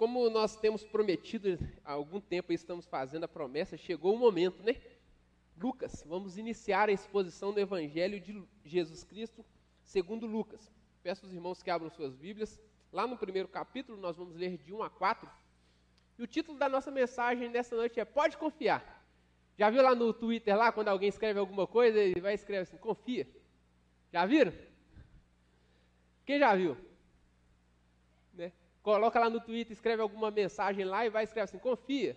como nós temos prometido há algum tempo, estamos fazendo a promessa, chegou o momento, né? Lucas, vamos iniciar a exposição do Evangelho de Jesus Cristo segundo Lucas. Peço aos irmãos que abram suas Bíblias. Lá no primeiro capítulo, nós vamos ler de 1 a 4. E o título da nossa mensagem nessa noite é Pode Confiar. Já viu lá no Twitter, lá, quando alguém escreve alguma coisa, ele vai escrever assim, confia. Já viram? Quem já viu? Coloca lá no Twitter, escreve alguma mensagem lá e vai escrever assim, confia.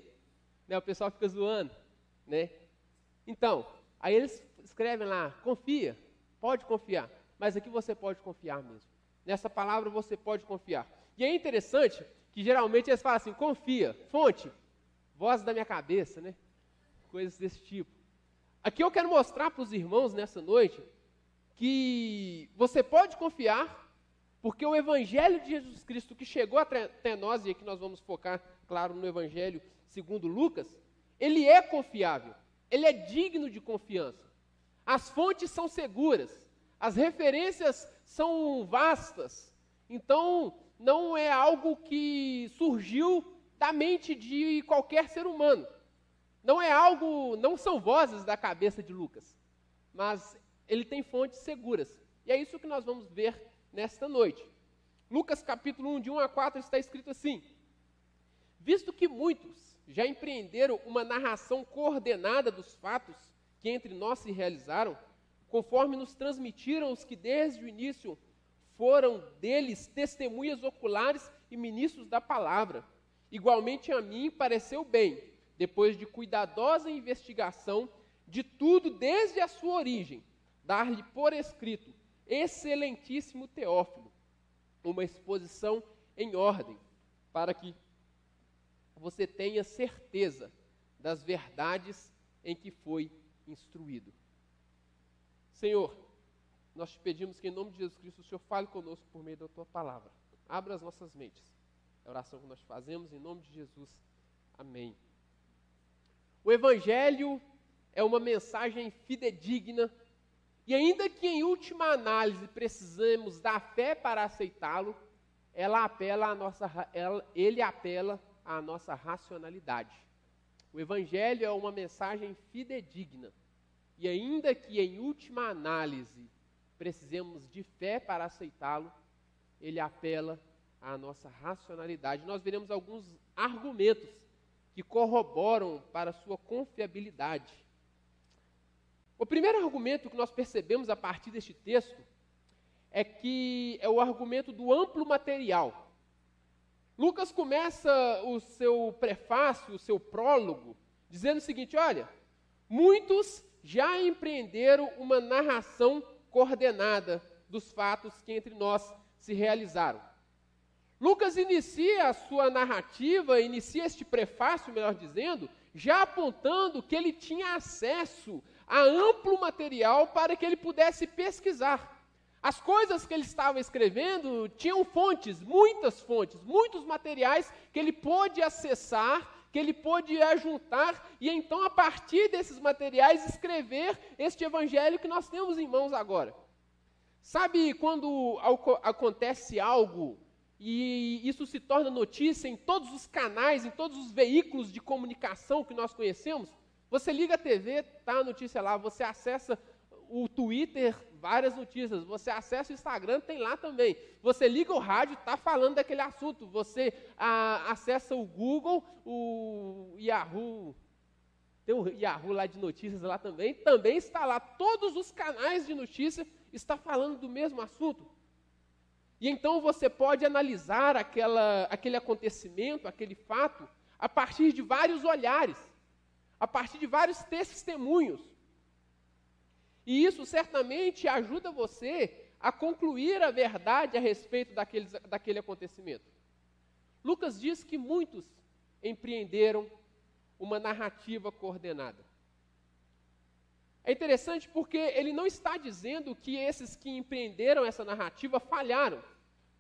Né? O pessoal fica zoando. Né? Então, aí eles escrevem lá, confia, pode confiar. Mas aqui você pode confiar mesmo. Nessa palavra você pode confiar. E é interessante que geralmente eles falam assim, confia, fonte, voz da minha cabeça, né? Coisas desse tipo. Aqui eu quero mostrar para os irmãos nessa noite que você pode confiar, porque o Evangelho de Jesus Cristo que chegou até nós, e aqui nós vamos focar, claro, no Evangelho segundo Lucas, ele é confiável ele é digno de confiança. As fontes são seguras, as referências são vastas. Então, não é algo que surgiu da mente de qualquer ser humano. Não é algo, não são vozes da cabeça de Lucas, mas ele tem fontes seguras. E é isso que nós vamos ver nesta noite. Lucas capítulo 1, de 1 a 4, está escrito assim: Visto que muitos já empreenderam uma narração coordenada dos fatos que entre nós se realizaram, conforme nos transmitiram os que desde o início foram deles testemunhas oculares e ministros da palavra. Igualmente a mim pareceu bem, depois de cuidadosa investigação de tudo desde a sua origem, dar-lhe por escrito, excelentíssimo Teófilo, uma exposição em ordem, para que você tenha certeza das verdades em que foi instruído. Senhor, nós te pedimos que em nome de Jesus Cristo o Senhor fale conosco por meio da tua palavra. Abra as nossas mentes. É a oração que nós fazemos em nome de Jesus. Amém. O Evangelho é uma mensagem fidedigna e ainda que em última análise precisemos da fé para aceitá-lo, ela apela a nossa, ela, ele apela à nossa racionalidade. O Evangelho é uma mensagem fidedigna. E ainda que em última análise precisemos de fé para aceitá-lo, ele apela à nossa racionalidade. Nós veremos alguns argumentos que corroboram para sua confiabilidade. O primeiro argumento que nós percebemos a partir deste texto é que é o argumento do amplo material. Lucas começa o seu prefácio, o seu prólogo, dizendo o seguinte: olha, muitos já empreenderam uma narração coordenada dos fatos que entre nós se realizaram. Lucas inicia a sua narrativa, inicia este prefácio, melhor dizendo, já apontando que ele tinha acesso a amplo material para que ele pudesse pesquisar. As coisas que ele estava escrevendo tinham fontes, muitas fontes, muitos materiais que ele pôde acessar, que ele pôde ajuntar e então, a partir desses materiais, escrever este evangelho que nós temos em mãos agora. Sabe quando acontece algo e isso se torna notícia em todos os canais, em todos os veículos de comunicação que nós conhecemos? Você liga a TV, está a notícia lá, você acessa o Twitter, várias notícias. Você acessa o Instagram, tem lá também. Você liga o rádio, está falando daquele assunto. Você a, acessa o Google, o Yahoo, tem o Yahoo lá de notícias lá também, também está lá. Todos os canais de notícia estão falando do mesmo assunto. E então você pode analisar aquela, aquele acontecimento, aquele fato, a partir de vários olhares, a partir de vários testemunhos. E isso certamente ajuda você a concluir a verdade a respeito daquele, daquele acontecimento. Lucas diz que muitos empreenderam uma narrativa coordenada. É interessante porque ele não está dizendo que esses que empreenderam essa narrativa falharam.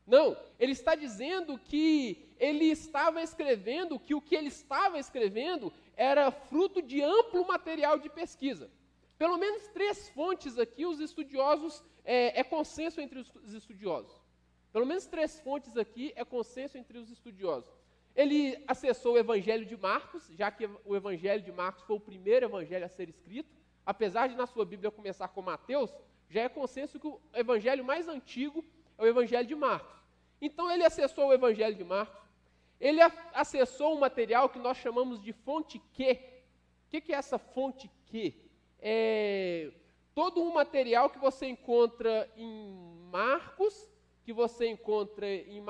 Não, ele está dizendo que ele estava escrevendo, que o que ele estava escrevendo era fruto de amplo material de pesquisa. Pelo menos três fontes aqui, os estudiosos, é, é consenso entre os estudiosos. Pelo menos três fontes aqui é consenso entre os estudiosos. Ele acessou o Evangelho de Marcos, já que o Evangelho de Marcos foi o primeiro evangelho a ser escrito. Apesar de na sua Bíblia começar com Mateus, já é consenso que o evangelho mais antigo é o Evangelho de Marcos. Então ele acessou o Evangelho de Marcos, ele acessou um material que nós chamamos de fonte Q. O que é essa fonte Q? É todo um material que você encontra em Marcos, que você encontra em,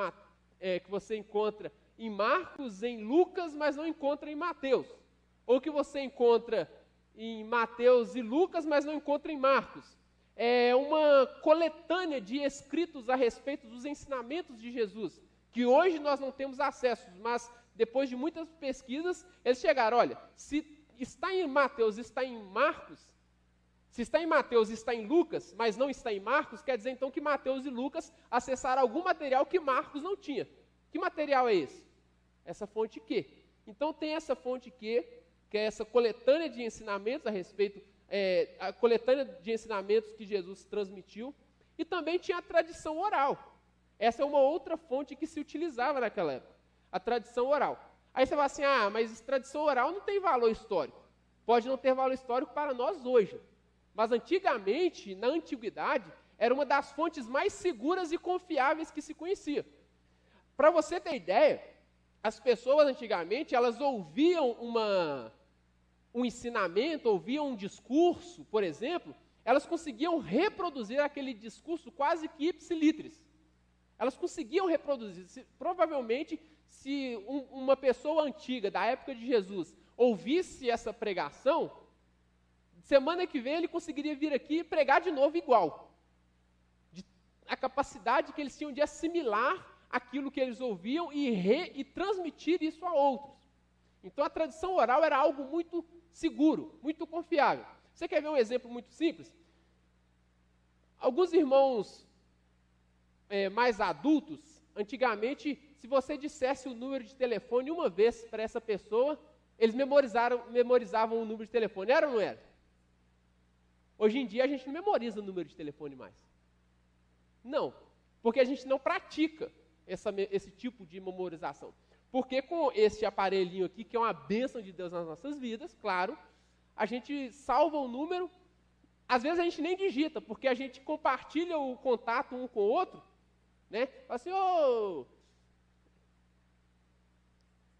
é, que você encontra em Marcos, em Lucas, mas não encontra em Mateus. Ou que você encontra em Mateus e Lucas, mas não encontra em Marcos. É uma coletânea de escritos a respeito dos ensinamentos de Jesus, que hoje nós não temos acesso, mas depois de muitas pesquisas, eles chegaram, olha, se está em Mateus, está em Marcos, se está em Mateus está em Lucas, mas não está em Marcos, quer dizer então que Mateus e Lucas acessaram algum material que Marcos não tinha. Que material é esse? Essa fonte Q. Então tem essa fonte Q, que é essa coletânea de ensinamentos a respeito, é, a coletânea de ensinamentos que Jesus transmitiu, e também tinha a tradição oral. Essa é uma outra fonte que se utilizava naquela época, a tradição oral. Aí você fala assim, ah, mas tradição oral não tem valor histórico. Pode não ter valor histórico para nós hoje, mas antigamente, na antiguidade, era uma das fontes mais seguras e confiáveis que se conhecia. Para você ter ideia, as pessoas antigamente, elas ouviam uma, um ensinamento, ouviam um discurso, por exemplo, elas conseguiam reproduzir aquele discurso quase que ipsilitris. Elas conseguiam reproduzir. Se, provavelmente, se um, uma pessoa antiga, da época de Jesus, ouvisse essa pregação, Semana que vem ele conseguiria vir aqui e pregar de novo igual. De, a capacidade que eles tinham de assimilar aquilo que eles ouviam e, re, e transmitir isso a outros. Então a tradição oral era algo muito seguro, muito confiável. Você quer ver um exemplo muito simples? Alguns irmãos é, mais adultos, antigamente, se você dissesse o número de telefone uma vez para essa pessoa, eles memorizaram, memorizavam o número de telefone. Era ou não era? Hoje em dia a gente não memoriza o número de telefone mais. Não, porque a gente não pratica essa, esse tipo de memorização. Porque com esse aparelhinho aqui, que é uma bênção de Deus nas nossas vidas, claro, a gente salva o número, às vezes a gente nem digita, porque a gente compartilha o contato um com o outro, né? Assim, ô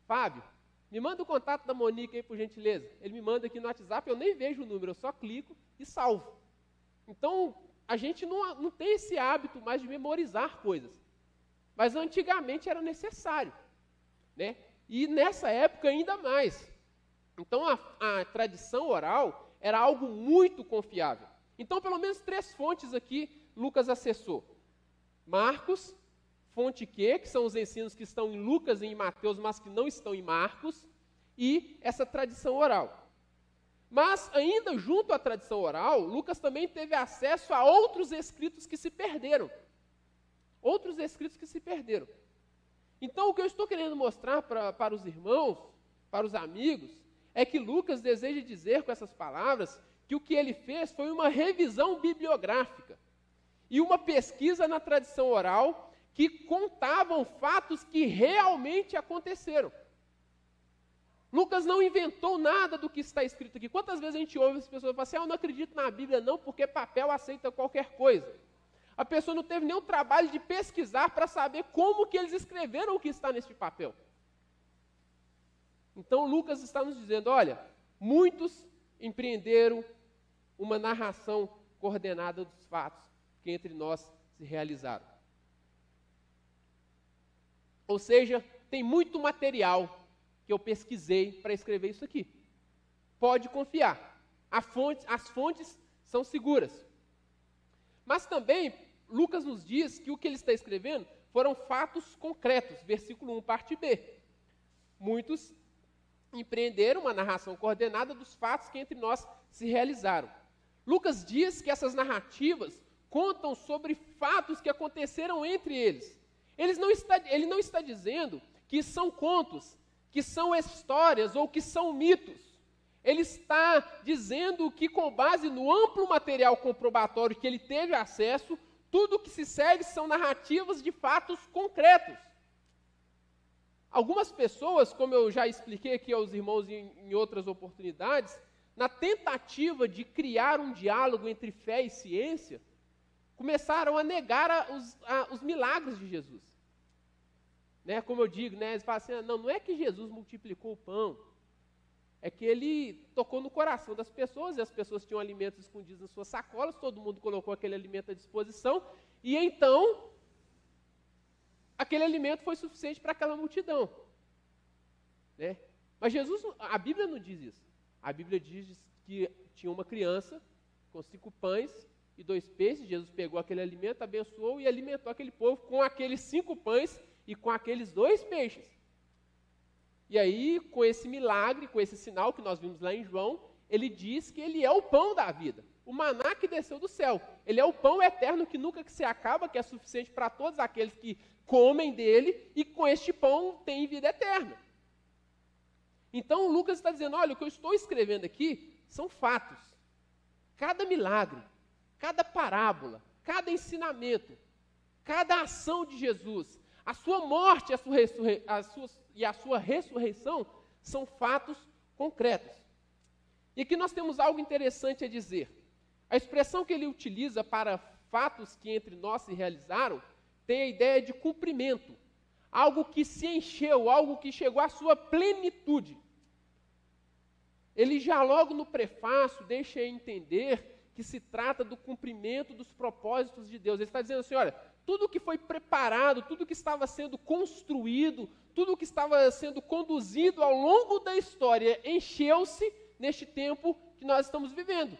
Fábio, me manda o contato da Monique aí, por gentileza. Ele me manda aqui no WhatsApp, eu nem vejo o número, eu só clico e salvo. Então, a gente não, não tem esse hábito mais de memorizar coisas. Mas antigamente era necessário. Né? E nessa época ainda mais. Então, a, a tradição oral era algo muito confiável. Então, pelo menos três fontes aqui Lucas acessou. Marcos, fonte Q, que são os ensinos que estão em Lucas e em Mateus, mas que não estão em Marcos, e essa tradição oral. Mas, ainda junto à tradição oral, Lucas também teve acesso a outros escritos que se perderam. Outros escritos que se perderam. Então, o que eu estou querendo mostrar pra, para os irmãos, para os amigos, é que Lucas deseja dizer com essas palavras que o que ele fez foi uma revisão bibliográfica e uma pesquisa na tradição oral que contavam fatos que realmente aconteceram. Lucas não inventou nada do que está escrito aqui. Quantas vezes a gente ouve as pessoas falar assim: ah, eu não acredito na Bíblia, não, porque papel aceita qualquer coisa. A pessoa não teve nenhum trabalho de pesquisar para saber como que eles escreveram o que está neste papel. Então Lucas está nos dizendo: olha, muitos empreenderam uma narração coordenada dos fatos que entre nós se realizaram. Ou seja, tem muito material que eu pesquisei para escrever isso aqui. Pode confiar. Fonte, as fontes são seguras. Mas também, Lucas nos diz que o que ele está escrevendo foram fatos concretos. Versículo 1, parte B. Muitos empreenderam uma narração coordenada dos fatos que entre nós se realizaram. Lucas diz que essas narrativas contam sobre fatos que aconteceram entre eles. Não está, ele não está dizendo que são contos, que são histórias ou que são mitos. Ele está dizendo que, com base no amplo material comprobatório que ele teve acesso, tudo o que se segue são narrativas de fatos concretos. Algumas pessoas, como eu já expliquei aqui aos irmãos em, em outras oportunidades, na tentativa de criar um diálogo entre fé e ciência, começaram a negar a, os, a, os, milagres de Jesus. Né, como eu digo, né, eles falam assim, ah, não, não é que Jesus multiplicou o pão, é que ele tocou no coração das pessoas, e as pessoas tinham alimentos escondidos nas suas sacolas, todo mundo colocou aquele alimento à disposição, e então aquele alimento foi suficiente para aquela multidão. Né? Mas Jesus, a Bíblia não diz isso. A Bíblia diz que tinha uma criança com cinco pães e dois peixes. Jesus pegou aquele alimento, abençoou e alimentou aquele povo com aqueles cinco pães e com aqueles dois peixes. E aí, com esse milagre, com esse sinal que nós vimos lá em João, ele diz que ele é o pão da vida. O maná que desceu do céu. Ele é o pão eterno que nunca se acaba, que é suficiente para todos aqueles que comem dele e com este pão têm vida eterna. Então Lucas está dizendo: olha, o que eu estou escrevendo aqui são fatos. Cada milagre, cada parábola, cada ensinamento, cada ação de Jesus, a sua morte a sua a sua, e a sua ressurreição são fatos concretos. E aqui nós temos algo interessante a dizer. A expressão que ele utiliza para fatos que entre nós se realizaram tem a ideia de cumprimento, algo que se encheu, algo que chegou à sua plenitude. Ele já logo no prefácio deixa entender que se trata do cumprimento dos propósitos de Deus. Ele está dizendo assim: olha, tudo que foi preparado, tudo que estava sendo construído, tudo que estava sendo conduzido ao longo da história encheu-se neste tempo que nós estamos vivendo.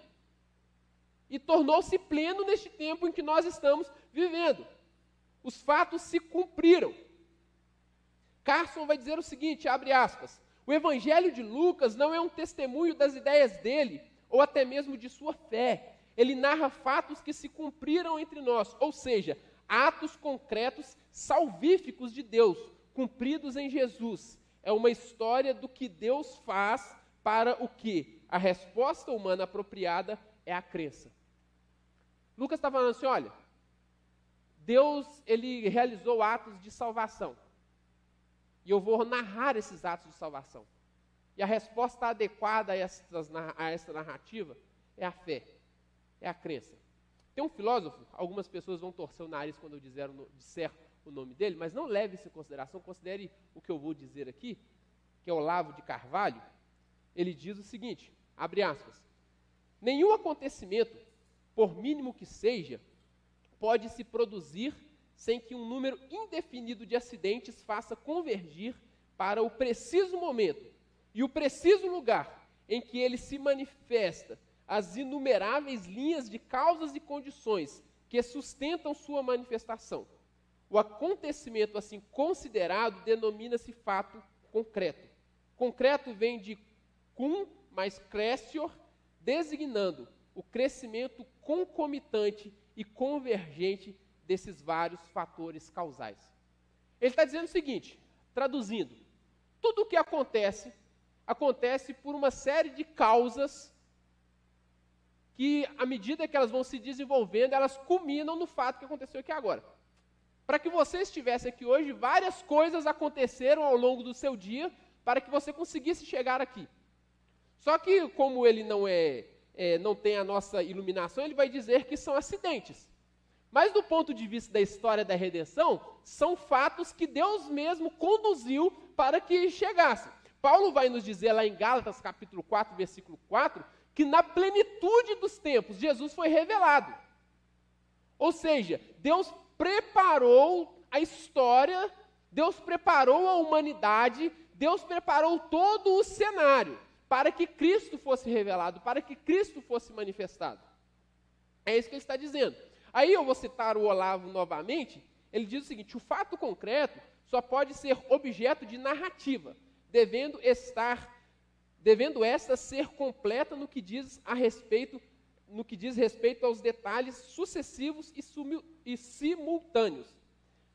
E tornou-se pleno neste tempo em que nós estamos vivendo. Os fatos se cumpriram. Carson vai dizer o seguinte, abre aspas, o evangelho de Lucas não é um testemunho das ideias dele, ou até mesmo de sua fé. Ele narra fatos que se cumpriram entre nós, ou seja, atos concretos salvíficos de Deus, cumpridos em Jesus. É uma história do que Deus faz para o que? A resposta humana apropriada é a crença. Lucas está falando assim: olha, Deus ele realizou atos de salvação. E eu vou narrar esses atos de salvação. E a resposta adequada a, a essa narrativa é a fé, é a crença. Tem um filósofo, algumas pessoas vão torcer o nariz quando eu disser, disser o nome dele, mas não leve isso em consideração, considere o que eu vou dizer aqui, que é Olavo de Carvalho. Ele diz o seguinte, abre aspas, nenhum acontecimento, por mínimo que seja, pode se produzir sem que um número indefinido de acidentes faça convergir para o preciso momento e o preciso lugar em que ele se manifesta as inumeráveis linhas de causas e condições que sustentam sua manifestação. O acontecimento assim considerado denomina-se fato concreto. Concreto vem de cum mais crescior, designando o crescimento concomitante e convergente desses vários fatores causais. Ele está dizendo o seguinte, traduzindo: tudo o que acontece, acontece por uma série de causas que, à medida que elas vão se desenvolvendo, elas culminam no fato que aconteceu aqui agora. Para que você estivesse aqui hoje, várias coisas aconteceram ao longo do seu dia para que você conseguisse chegar aqui. Só que, como ele não é é, não tem a nossa iluminação, ele vai dizer que são acidentes. Mas do ponto de vista da história da redenção, são fatos que Deus mesmo conduziu para que chegasse. Paulo vai nos dizer lá em Gálatas capítulo 4, versículo 4, que na plenitude dos tempos Jesus foi revelado. Ou seja, Deus preparou a história, Deus preparou a humanidade, Deus preparou todo o cenário para que Cristo fosse revelado, para que Cristo fosse manifestado. É isso que ele está dizendo. Aí eu vou citar o Olavo novamente. Ele diz o seguinte: o fato concreto só pode ser objeto de narrativa, devendo estar, devendo esta ser completa no que diz a respeito, no que diz respeito aos detalhes sucessivos e, e simultâneos,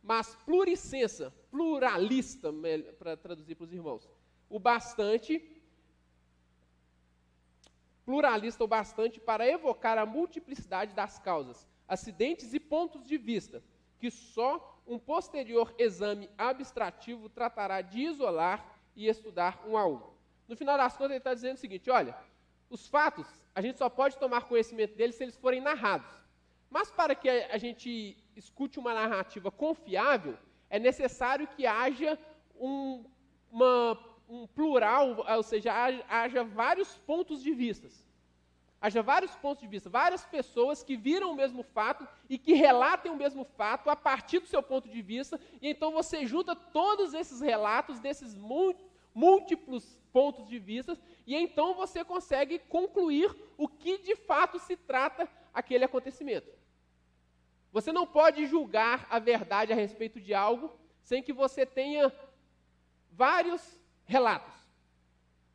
mas pluricensa, pluralista, para traduzir para os irmãos, o bastante pluralista o bastante para evocar a multiplicidade das causas, acidentes e pontos de vista, que só um posterior exame abstrativo tratará de isolar e estudar um a um. No final das contas, ele está dizendo o seguinte: olha, os fatos, a gente só pode tomar conhecimento deles se eles forem narrados. Mas para que a gente escute uma narrativa confiável, é necessário que haja um, uma, um plural, ou seja, haja, haja vários pontos de vistas. Haja vários pontos de vista, várias pessoas que viram o mesmo fato e que relatem o mesmo fato a partir do seu ponto de vista, e então você junta todos esses relatos desses múltiplos pontos de vista, e então você consegue concluir o que de fato se trata aquele acontecimento. Você não pode julgar a verdade a respeito de algo sem que você tenha vários relatos.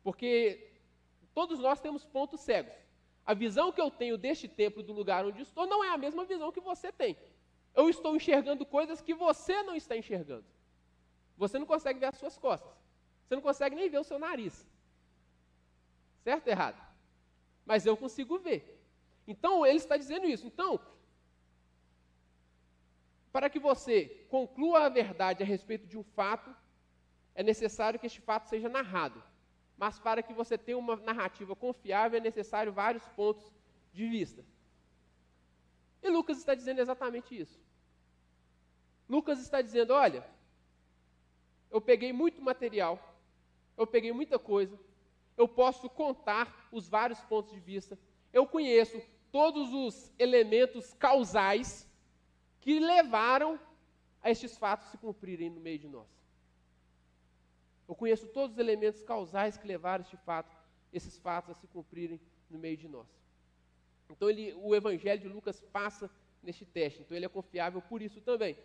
Porque todos nós temos pontos cegos. A visão que eu tenho deste templo, do lugar onde estou, não é a mesma visão que você tem. Eu estou enxergando coisas que você não está enxergando. Você não consegue ver as suas costas. Você não consegue nem ver o seu nariz. Certo ou errado? Mas eu consigo ver. Então, ele está dizendo isso. Então, para que você conclua a verdade a respeito de um fato, é necessário que este fato seja narrado. Mas para que você tenha uma narrativa confiável, é necessário vários pontos de vista. E Lucas está dizendo exatamente isso. Lucas está dizendo: olha, eu peguei muito material, eu peguei muita coisa, eu posso contar os vários pontos de vista, eu conheço todos os elementos causais que levaram a estes fatos se cumprirem no meio de nós. Eu conheço todos os elementos causais que levaram este fato, esses fatos a se cumprirem no meio de nós. Então ele, o Evangelho de Lucas passa neste teste. Então ele é confiável por isso também.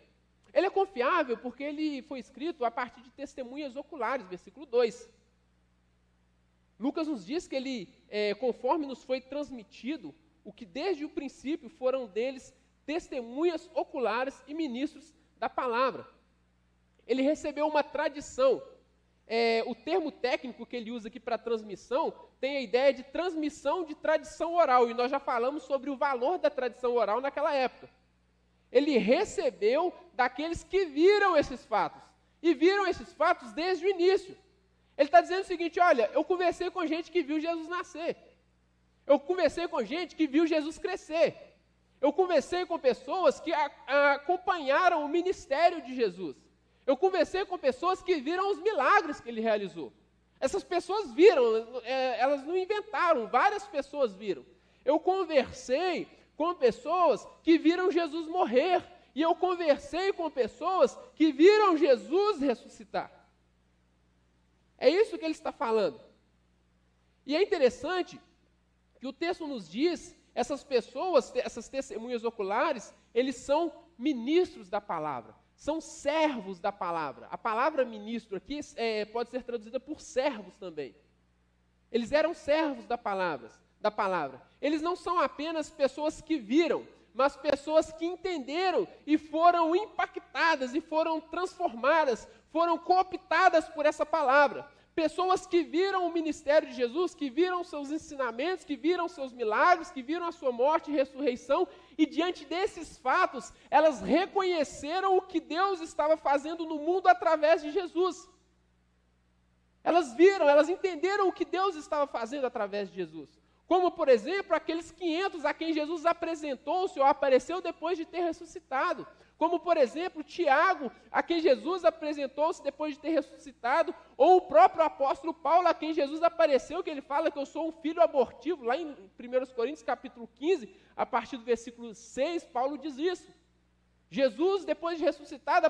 Ele é confiável porque ele foi escrito a partir de testemunhas oculares, versículo 2. Lucas nos diz que ele, é, conforme nos foi transmitido, o que desde o princípio foram deles testemunhas oculares e ministros da palavra. Ele recebeu uma tradição. É, o termo técnico que ele usa aqui para transmissão tem a ideia de transmissão de tradição oral, e nós já falamos sobre o valor da tradição oral naquela época. Ele recebeu daqueles que viram esses fatos, e viram esses fatos desde o início. Ele está dizendo o seguinte: olha, eu conversei com gente que viu Jesus nascer, eu conversei com gente que viu Jesus crescer, eu conversei com pessoas que a, a, acompanharam o ministério de Jesus. Eu conversei com pessoas que viram os milagres que ele realizou. Essas pessoas viram, é, elas não inventaram, várias pessoas viram. Eu conversei com pessoas que viram Jesus morrer. E eu conversei com pessoas que viram Jesus ressuscitar. É isso que ele está falando. E é interessante que o texto nos diz essas pessoas, essas testemunhas oculares, eles são ministros da palavra, são servos da palavra. A palavra ministro aqui é, pode ser traduzida por servos também. Eles eram servos da palavra, da palavra. Eles não são apenas pessoas que viram, mas pessoas que entenderam e foram impactadas e foram transformadas, foram cooptadas por essa palavra. Pessoas que viram o ministério de Jesus, que viram seus ensinamentos, que viram seus milagres, que viram a sua morte e ressurreição, e diante desses fatos, elas reconheceram o que Deus estava fazendo no mundo através de Jesus. Elas viram, elas entenderam o que Deus estava fazendo através de Jesus. Como, por exemplo, aqueles 500 a quem Jesus apresentou-se ou apareceu depois de ter ressuscitado. Como, por exemplo, Tiago, a quem Jesus apresentou-se depois de ter ressuscitado, ou o próprio apóstolo Paulo, a quem Jesus apareceu, que ele fala que eu sou um filho abortivo, lá em 1 Coríntios capítulo 15, a partir do versículo 6, Paulo diz isso. Jesus, depois de ressuscitado,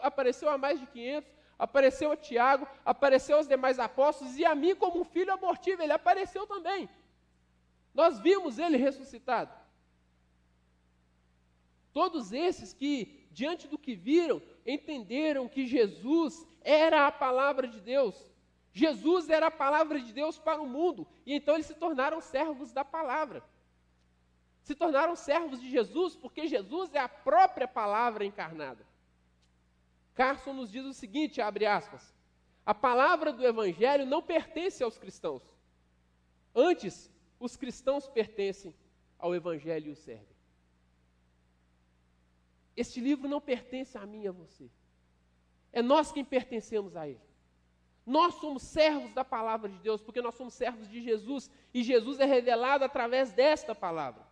apareceu a mais de 500, apareceu a Tiago, apareceu aos demais apóstolos, e a mim como um filho abortivo, ele apareceu também. Nós vimos ele ressuscitado. Todos esses que, diante do que viram, entenderam que Jesus era a palavra de Deus. Jesus era a palavra de Deus para o mundo. E então eles se tornaram servos da palavra. Se tornaram servos de Jesus porque Jesus é a própria palavra encarnada. Carson nos diz o seguinte, abre aspas, a palavra do evangelho não pertence aos cristãos. Antes, os cristãos pertencem ao evangelho e o servem. este livro não pertence a mim e a você. É nós quem pertencemos a ele. Nós somos servos da palavra de Deus, porque nós somos servos de Jesus, e Jesus é revelado através desta palavra.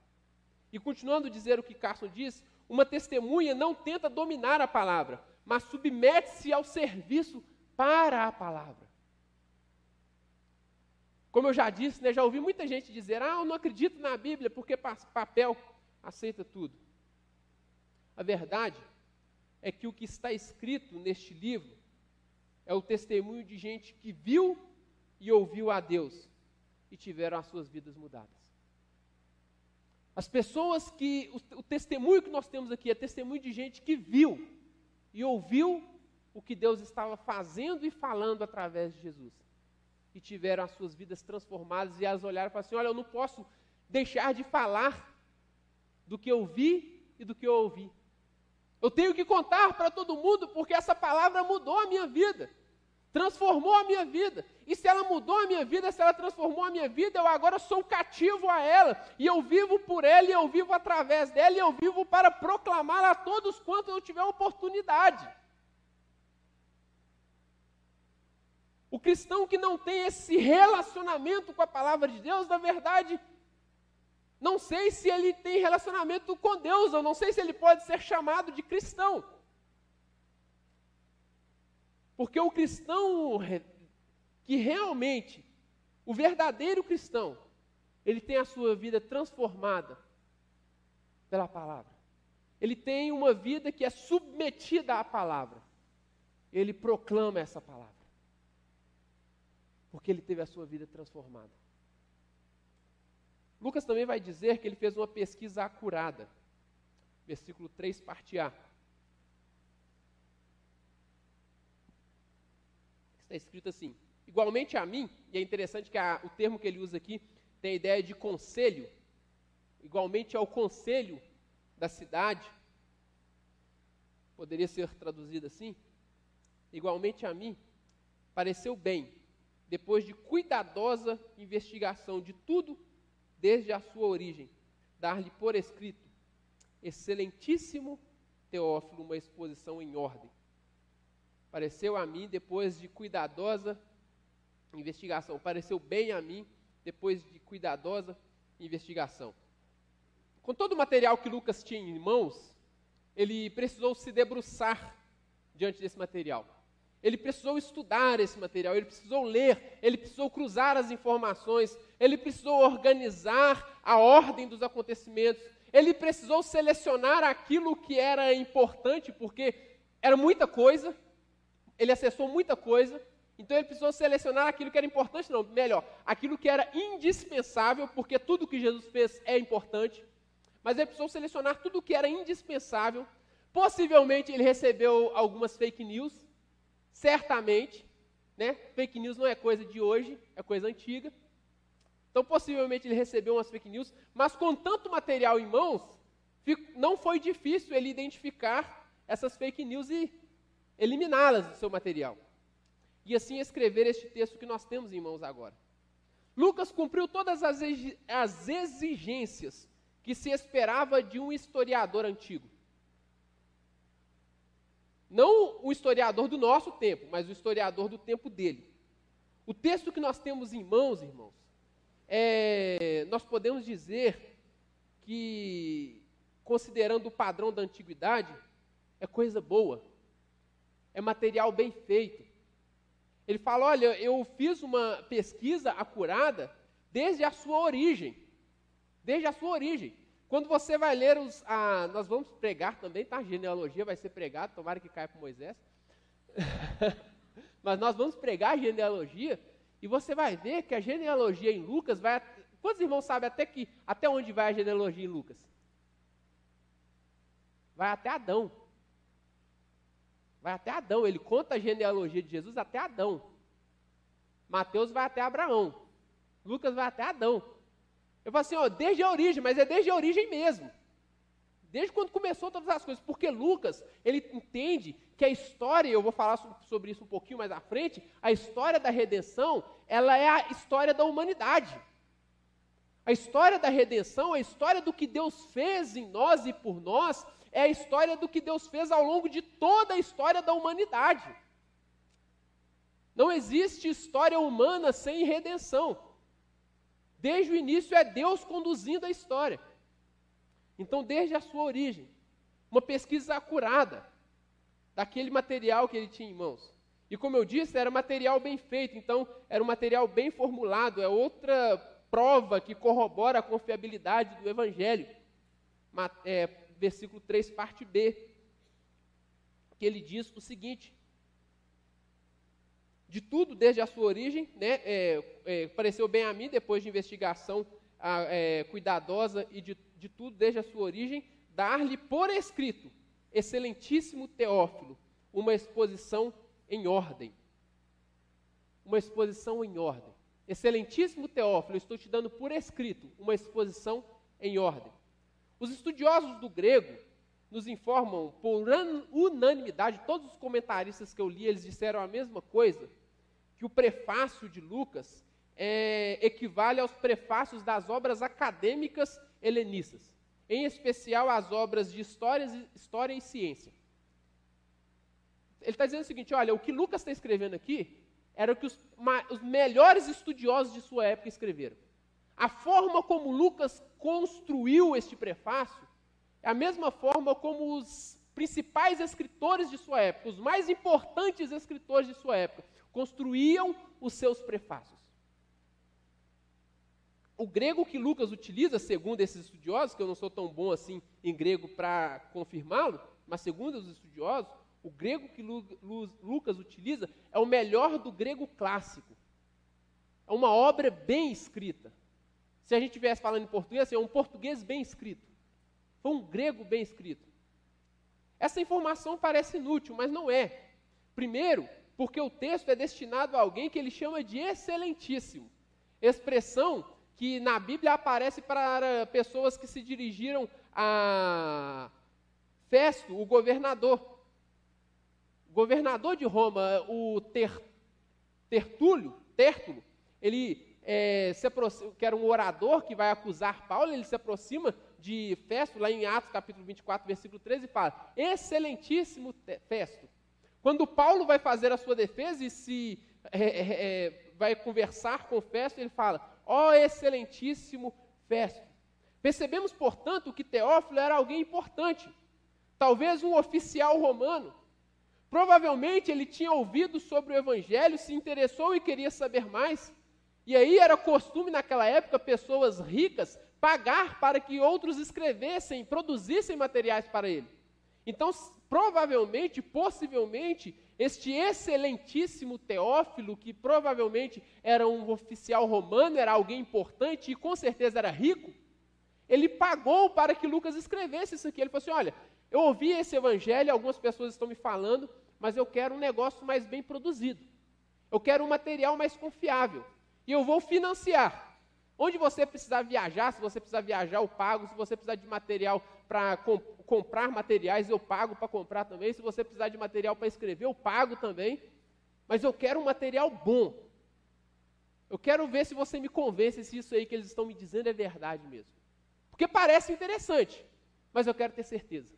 E continuando a dizer o que Carson diz, uma testemunha não tenta dominar a palavra, mas submete-se ao serviço para a palavra. Como eu já disse, né, já ouvi muita gente dizer: ah, eu não acredito na Bíblia porque papel aceita tudo. A verdade é que o que está escrito neste livro é o testemunho de gente que viu e ouviu a Deus e tiveram as suas vidas mudadas. As pessoas que. O, o testemunho que nós temos aqui é testemunho de gente que viu e ouviu o que Deus estava fazendo e falando através de Jesus. E tiveram as suas vidas transformadas e elas olharam e falaram assim: Olha, eu não posso deixar de falar do que eu vi e do que eu ouvi. Eu tenho que contar para todo mundo porque essa palavra mudou a minha vida, transformou a minha vida. E se ela mudou a minha vida, se ela transformou a minha vida, eu agora sou cativo a ela, e eu vivo por ela, e eu vivo através dela, e eu vivo para proclamá-la a todos quanto eu tiver oportunidade. O cristão que não tem esse relacionamento com a palavra de Deus, na verdade, não sei se ele tem relacionamento com Deus, eu não sei se ele pode ser chamado de cristão. Porque o cristão que realmente, o verdadeiro cristão, ele tem a sua vida transformada pela palavra. Ele tem uma vida que é submetida à palavra. Ele proclama essa palavra. Porque ele teve a sua vida transformada. Lucas também vai dizer que ele fez uma pesquisa acurada. Versículo 3, parte A. Está escrito assim: Igualmente a mim, e é interessante que a, o termo que ele usa aqui tem a ideia de conselho, igualmente ao conselho da cidade, poderia ser traduzido assim, igualmente a mim, pareceu bem, depois de cuidadosa investigação de tudo desde a sua origem, dar-lhe por escrito, excelentíssimo Teófilo, uma exposição em ordem. Pareceu a mim, depois de cuidadosa investigação, pareceu bem a mim, depois de cuidadosa investigação. Com todo o material que Lucas tinha em mãos, ele precisou se debruçar diante desse material. Ele precisou estudar esse material, ele precisou ler, ele precisou cruzar as informações, ele precisou organizar a ordem dos acontecimentos, ele precisou selecionar aquilo que era importante, porque era muita coisa, ele acessou muita coisa, então ele precisou selecionar aquilo que era importante, não, melhor, aquilo que era indispensável, porque tudo que Jesus fez é importante, mas ele precisou selecionar tudo que era indispensável. Possivelmente ele recebeu algumas fake news, certamente, né? Fake news não é coisa de hoje, é coisa antiga. Então, possivelmente ele recebeu umas fake news, mas com tanto material em mãos, não foi difícil ele identificar essas fake news e eliminá-las do seu material. E assim escrever este texto que nós temos em mãos agora. Lucas cumpriu todas as exigências que se esperava de um historiador antigo. Não o historiador do nosso tempo, mas o historiador do tempo dele. O texto que nós temos em mãos, irmãos, é, nós podemos dizer que, considerando o padrão da antiguidade, é coisa boa, é material bem feito. Ele fala: olha, eu fiz uma pesquisa acurada desde a sua origem. Desde a sua origem. Quando você vai ler os. Ah, nós vamos pregar também, tá? Genealogia vai ser pregado, tomara que caia para Moisés. Mas nós vamos pregar a genealogia e você vai ver que a genealogia em Lucas vai. Quantos irmãos sabem até, que, até onde vai a genealogia em Lucas? Vai até Adão. Vai até Adão. Ele conta a genealogia de Jesus até Adão. Mateus vai até Abraão. Lucas vai até Adão. Eu falo assim, ó, desde a origem, mas é desde a origem mesmo. Desde quando começou todas as coisas. Porque Lucas, ele entende que a história, eu vou falar sobre isso um pouquinho mais à frente, a história da redenção, ela é a história da humanidade. A história da redenção, a história do que Deus fez em nós e por nós, é a história do que Deus fez ao longo de toda a história da humanidade. Não existe história humana sem redenção. Desde o início é Deus conduzindo a história. Então, desde a sua origem, uma pesquisa acurada daquele material que ele tinha em mãos. E como eu disse, era material bem feito, então era um material bem formulado, é outra prova que corrobora a confiabilidade do Evangelho. É, versículo 3, parte B, que ele diz o seguinte: de tudo desde a sua origem, né, é, é, pareceu bem a mim, depois de investigação a, é, cuidadosa e de, de tudo desde a sua origem, dar-lhe por escrito, excelentíssimo Teófilo, uma exposição em ordem. Uma exposição em ordem. Excelentíssimo Teófilo, estou te dando por escrito uma exposição em ordem. Os estudiosos do grego nos informam, por unanimidade, todos os comentaristas que eu li, eles disseram a mesma coisa, que o prefácio de Lucas é, equivale aos prefácios das obras acadêmicas helenistas, em especial as obras de história, história e ciência. Ele está dizendo o seguinte: olha, o que Lucas está escrevendo aqui era o que os, os melhores estudiosos de sua época escreveram. A forma como Lucas construiu este prefácio é a mesma forma como os principais escritores de sua época, os mais importantes escritores de sua época, construíam os seus prefácios. O grego que Lucas utiliza, segundo esses estudiosos, que eu não sou tão bom assim em grego para confirmá-lo, mas segundo os estudiosos, o grego que Lu, Lu, Lucas utiliza é o melhor do grego clássico. É uma obra bem escrita. Se a gente estivesse falando em português, é um português bem escrito. Foi um grego bem escrito. Essa informação parece inútil, mas não é. Primeiro, porque o texto é destinado a alguém que ele chama de excelentíssimo. Expressão que na Bíblia aparece para pessoas que se dirigiram a Festo, o governador. O governador de Roma, o ter, Tertúlio, Tértulo, ele é, se aproxima, que era um orador que vai acusar Paulo, ele se aproxima de Festo, lá em Atos capítulo 24, versículo 13, e fala: Excelentíssimo Festo, quando Paulo vai fazer a sua defesa e se é, é, é vai conversar com Festo, ele fala: ó oh, excelentíssimo Festo. Percebemos, portanto, que Teófilo era alguém importante, talvez um oficial romano. Provavelmente ele tinha ouvido sobre o Evangelho, se interessou e queria saber mais. E aí era costume naquela época pessoas ricas pagar para que outros escrevessem, produzissem materiais para ele. Então, provavelmente, possivelmente, este excelentíssimo Teófilo, que provavelmente era um oficial romano, era alguém importante e com certeza era rico, ele pagou para que Lucas escrevesse isso aqui. Ele falou assim: Olha, eu ouvi esse evangelho, algumas pessoas estão me falando, mas eu quero um negócio mais bem produzido. Eu quero um material mais confiável. E eu vou financiar. Onde você precisar viajar, se você precisar viajar, eu pago. Se você precisar de material para comprar materiais, eu pago para comprar também. Se você precisar de material para escrever, eu pago também. Mas eu quero um material bom. Eu quero ver se você me convence se isso aí que eles estão me dizendo é verdade mesmo. Porque parece interessante, mas eu quero ter certeza.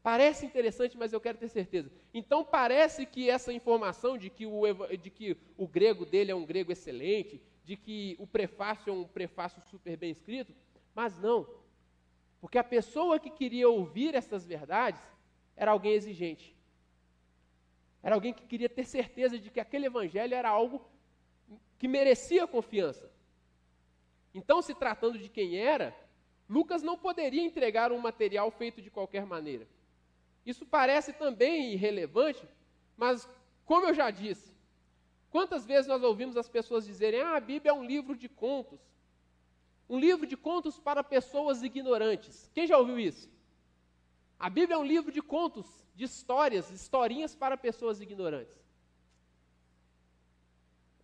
Parece interessante, mas eu quero ter certeza. Então parece que essa informação de que o, de que o grego dele é um grego excelente, de que o prefácio é um prefácio super bem escrito, mas não. Porque a pessoa que queria ouvir essas verdades era alguém exigente. Era alguém que queria ter certeza de que aquele evangelho era algo que merecia confiança. Então, se tratando de quem era, Lucas não poderia entregar um material feito de qualquer maneira. Isso parece também irrelevante, mas, como eu já disse, Quantas vezes nós ouvimos as pessoas dizerem: ah, a Bíblia é um livro de contos. Um livro de contos para pessoas ignorantes. Quem já ouviu isso? A Bíblia é um livro de contos, de histórias, historinhas para pessoas ignorantes.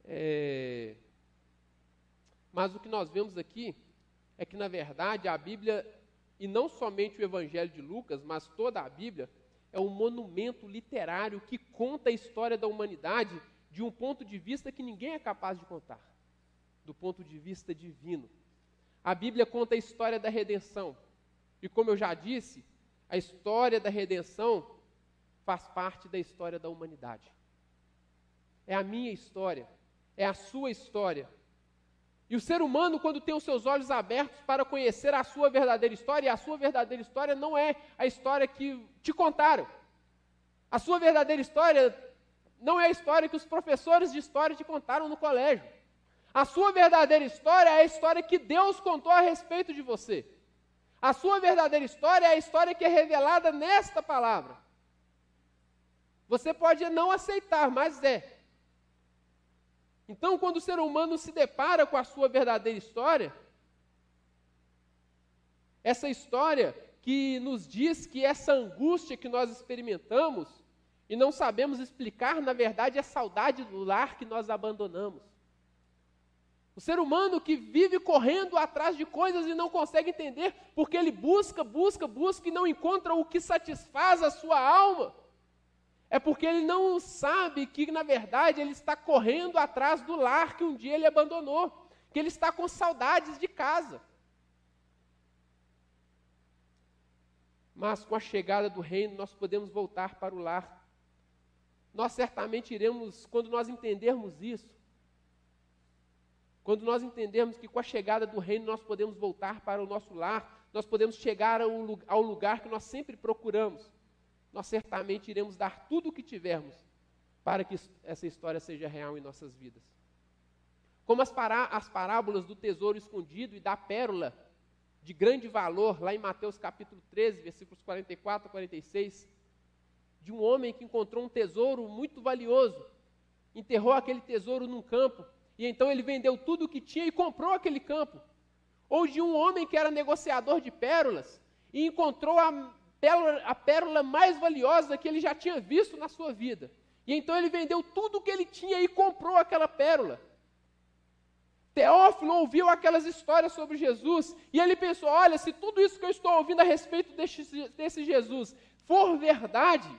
É... Mas o que nós vemos aqui é que, na verdade, a Bíblia, e não somente o Evangelho de Lucas, mas toda a Bíblia, é um monumento literário que conta a história da humanidade de um ponto de vista que ninguém é capaz de contar do ponto de vista divino. A Bíblia conta a história da redenção. E como eu já disse, a história da redenção faz parte da história da humanidade. É a minha história, é a sua história. E o ser humano, quando tem os seus olhos abertos para conhecer a sua verdadeira história, e a sua verdadeira história não é a história que te contaram. A sua verdadeira história não é a história que os professores de história te contaram no colégio. A sua verdadeira história é a história que Deus contou a respeito de você. A sua verdadeira história é a história que é revelada nesta palavra. Você pode não aceitar, mas é. Então, quando o ser humano se depara com a sua verdadeira história, essa história que nos diz que essa angústia que nós experimentamos e não sabemos explicar, na verdade, é saudade do lar que nós abandonamos. O ser humano que vive correndo atrás de coisas e não consegue entender, porque ele busca, busca, busca e não encontra o que satisfaz a sua alma. É porque ele não sabe que, na verdade, ele está correndo atrás do lar que um dia ele abandonou, que ele está com saudades de casa. Mas com a chegada do reino, nós podemos voltar para o lar. Nós certamente iremos, quando nós entendermos isso, quando nós entendermos que com a chegada do reino nós podemos voltar para o nosso lar, nós podemos chegar ao lugar que nós sempre procuramos, nós certamente iremos dar tudo o que tivermos para que essa história seja real em nossas vidas. Como as, pará as parábolas do tesouro escondido e da pérola de grande valor, lá em Mateus capítulo 13, versículos 44 a 46, de um homem que encontrou um tesouro muito valioso, enterrou aquele tesouro num campo e então ele vendeu tudo o que tinha e comprou aquele campo. Ou de um homem que era negociador de pérolas e encontrou a pérola, a pérola mais valiosa que ele já tinha visto na sua vida. E então ele vendeu tudo o que ele tinha e comprou aquela pérola. Teófilo ouviu aquelas histórias sobre Jesus e ele pensou: olha, se tudo isso que eu estou ouvindo a respeito desse, desse Jesus for verdade,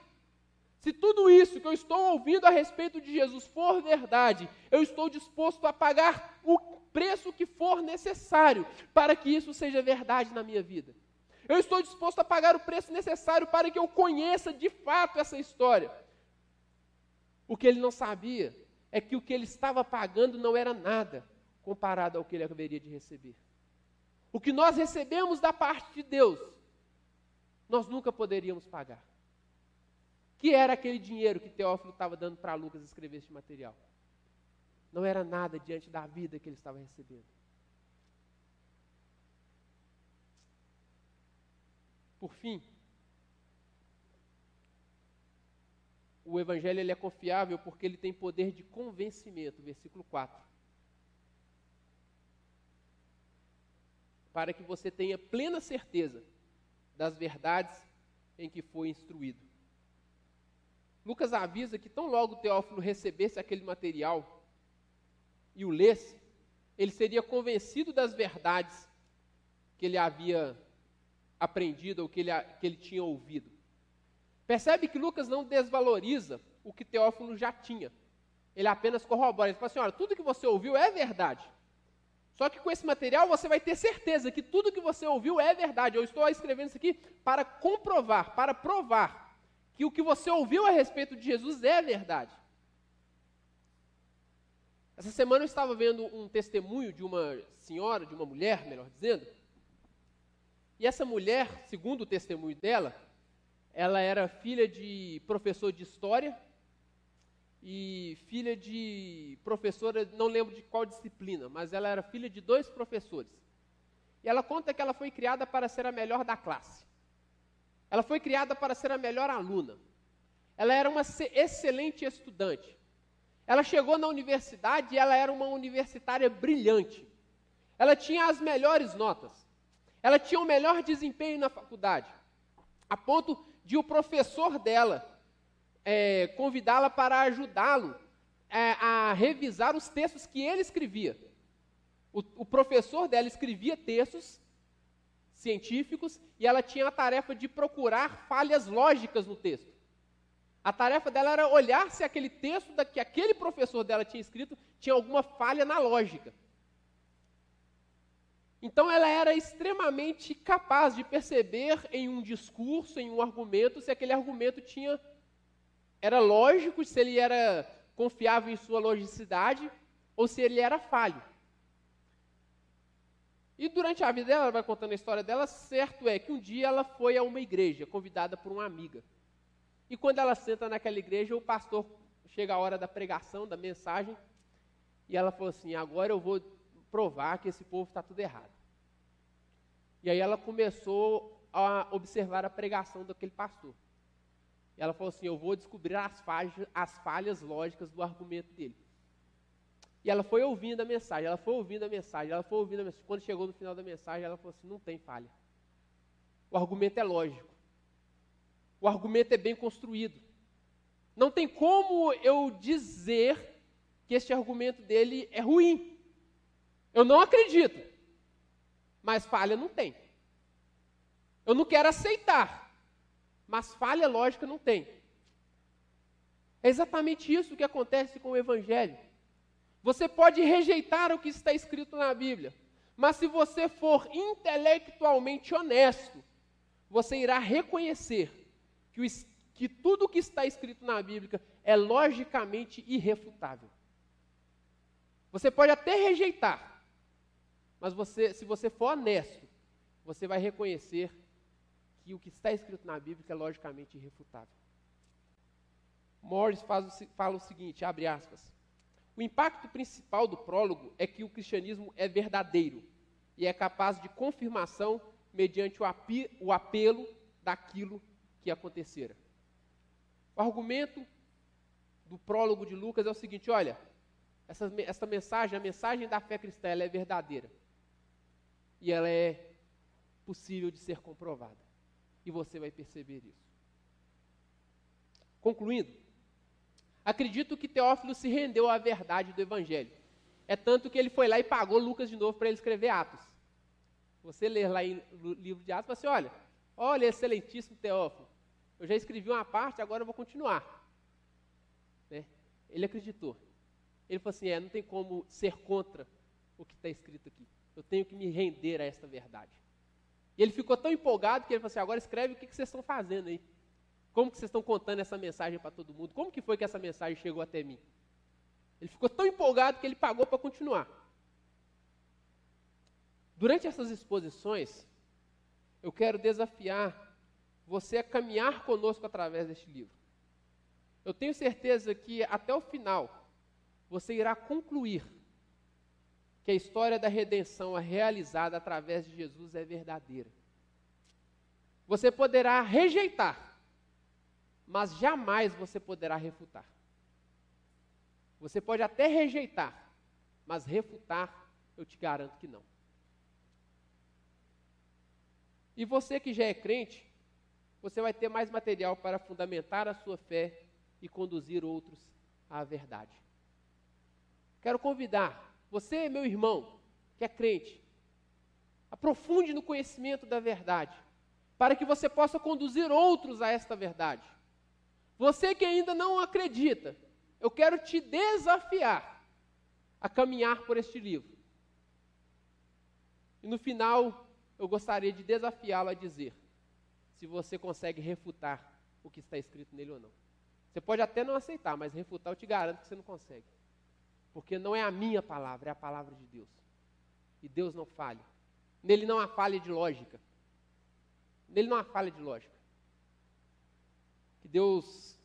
se tudo isso que eu estou ouvindo a respeito de Jesus for verdade, eu estou disposto a pagar o preço que for necessário para que isso seja verdade na minha vida. Eu estou disposto a pagar o preço necessário para que eu conheça de fato essa história. O que ele não sabia é que o que ele estava pagando não era nada comparado ao que ele haveria de receber. O que nós recebemos da parte de Deus, nós nunca poderíamos pagar que era aquele dinheiro que Teófilo estava dando para Lucas escrever este material? Não era nada diante da vida que ele estava recebendo. Por fim, o evangelho ele é confiável porque ele tem poder de convencimento, versículo 4. Para que você tenha plena certeza das verdades em que foi instruído. Lucas avisa que tão logo Teófilo recebesse aquele material e o lesse, ele seria convencido das verdades que ele havia aprendido ou que ele, que ele tinha ouvido. Percebe que Lucas não desvaloriza o que Teófilo já tinha. Ele apenas corrobora. Ele fala assim: olha, tudo que você ouviu é verdade. Só que com esse material você vai ter certeza que tudo que você ouviu é verdade. Eu estou escrevendo isso aqui para comprovar, para provar que o que você ouviu a respeito de Jesus é verdade. Essa semana eu estava vendo um testemunho de uma senhora, de uma mulher, melhor dizendo. E essa mulher, segundo o testemunho dela, ela era filha de professor de história e filha de professora, não lembro de qual disciplina, mas ela era filha de dois professores. E ela conta que ela foi criada para ser a melhor da classe. Ela foi criada para ser a melhor aluna. Ela era uma excelente estudante. Ela chegou na universidade e ela era uma universitária brilhante. Ela tinha as melhores notas. Ela tinha o melhor desempenho na faculdade. A ponto de o professor dela é, convidá-la para ajudá-lo é, a revisar os textos que ele escrevia. O, o professor dela escrevia textos científicos e ela tinha a tarefa de procurar falhas lógicas no texto. A tarefa dela era olhar se aquele texto que aquele professor dela tinha escrito tinha alguma falha na lógica. Então ela era extremamente capaz de perceber em um discurso, em um argumento, se aquele argumento tinha era lógico, se ele era confiável em sua logicidade ou se ele era falho. E durante a vida dela, ela vai contando a história dela, certo é que um dia ela foi a uma igreja, convidada por uma amiga. E quando ela senta naquela igreja, o pastor chega a hora da pregação, da mensagem, e ela falou assim: agora eu vou provar que esse povo está tudo errado. E aí ela começou a observar a pregação daquele pastor. Ela falou assim: Eu vou descobrir as falhas, as falhas lógicas do argumento dele. E ela foi ouvindo a mensagem, ela foi ouvindo a mensagem, ela foi ouvindo a mensagem. Quando chegou no final da mensagem, ela falou assim: Não tem falha. O argumento é lógico. O argumento é bem construído. Não tem como eu dizer que este argumento dele é ruim. Eu não acredito. Mas falha não tem. Eu não quero aceitar. Mas falha lógica não tem. É exatamente isso que acontece com o Evangelho. Você pode rejeitar o que está escrito na Bíblia, mas se você for intelectualmente honesto, você irá reconhecer que, o, que tudo o que está escrito na Bíblia é logicamente irrefutável. Você pode até rejeitar, mas você, se você for honesto, você vai reconhecer que o que está escrito na Bíblia é logicamente irrefutável. Morris faz, fala o seguinte, abre aspas. O impacto principal do prólogo é que o cristianismo é verdadeiro e é capaz de confirmação mediante o, api, o apelo daquilo que acontecera. O argumento do prólogo de Lucas é o seguinte: olha, essa, essa mensagem, a mensagem da fé cristã, ela é verdadeira e ela é possível de ser comprovada. E você vai perceber isso. Concluindo, acredito que Teófilo se rendeu à verdade do Evangelho. É tanto que ele foi lá e pagou Lucas de novo para ele escrever Atos. Você ler lá no livro de Atos, você assim, olha, olha, excelentíssimo Teófilo, eu já escrevi uma parte, agora eu vou continuar. Né? Ele acreditou. Ele falou assim, é, não tem como ser contra o que está escrito aqui. Eu tenho que me render a esta verdade. E ele ficou tão empolgado que ele falou assim: agora escreve o que, que vocês estão fazendo aí. Como que vocês estão contando essa mensagem para todo mundo? Como que foi que essa mensagem chegou até mim? Ele ficou tão empolgado que ele pagou para continuar. Durante essas exposições, eu quero desafiar você a caminhar conosco através deste livro. Eu tenho certeza que até o final você irá concluir que a história da redenção realizada através de Jesus é verdadeira. Você poderá rejeitar, mas jamais você poderá refutar. Você pode até rejeitar, mas refutar, eu te garanto que não. E você que já é crente, você vai ter mais material para fundamentar a sua fé e conduzir outros à verdade. Quero convidar você, meu irmão, que é crente, aprofunde no conhecimento da verdade, para que você possa conduzir outros a esta verdade. Você que ainda não acredita, eu quero te desafiar a caminhar por este livro. E no final, eu gostaria de desafiá-lo a dizer se você consegue refutar o que está escrito nele ou não. Você pode até não aceitar, mas refutar eu te garanto que você não consegue. Porque não é a minha palavra, é a palavra de Deus. E Deus não falha. Nele não há falha de lógica. Nele não há falha de lógica. Que Deus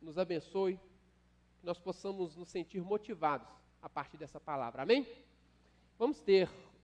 nos abençoe, que nós possamos nos sentir motivados a partir dessa palavra. Amém? Vamos ter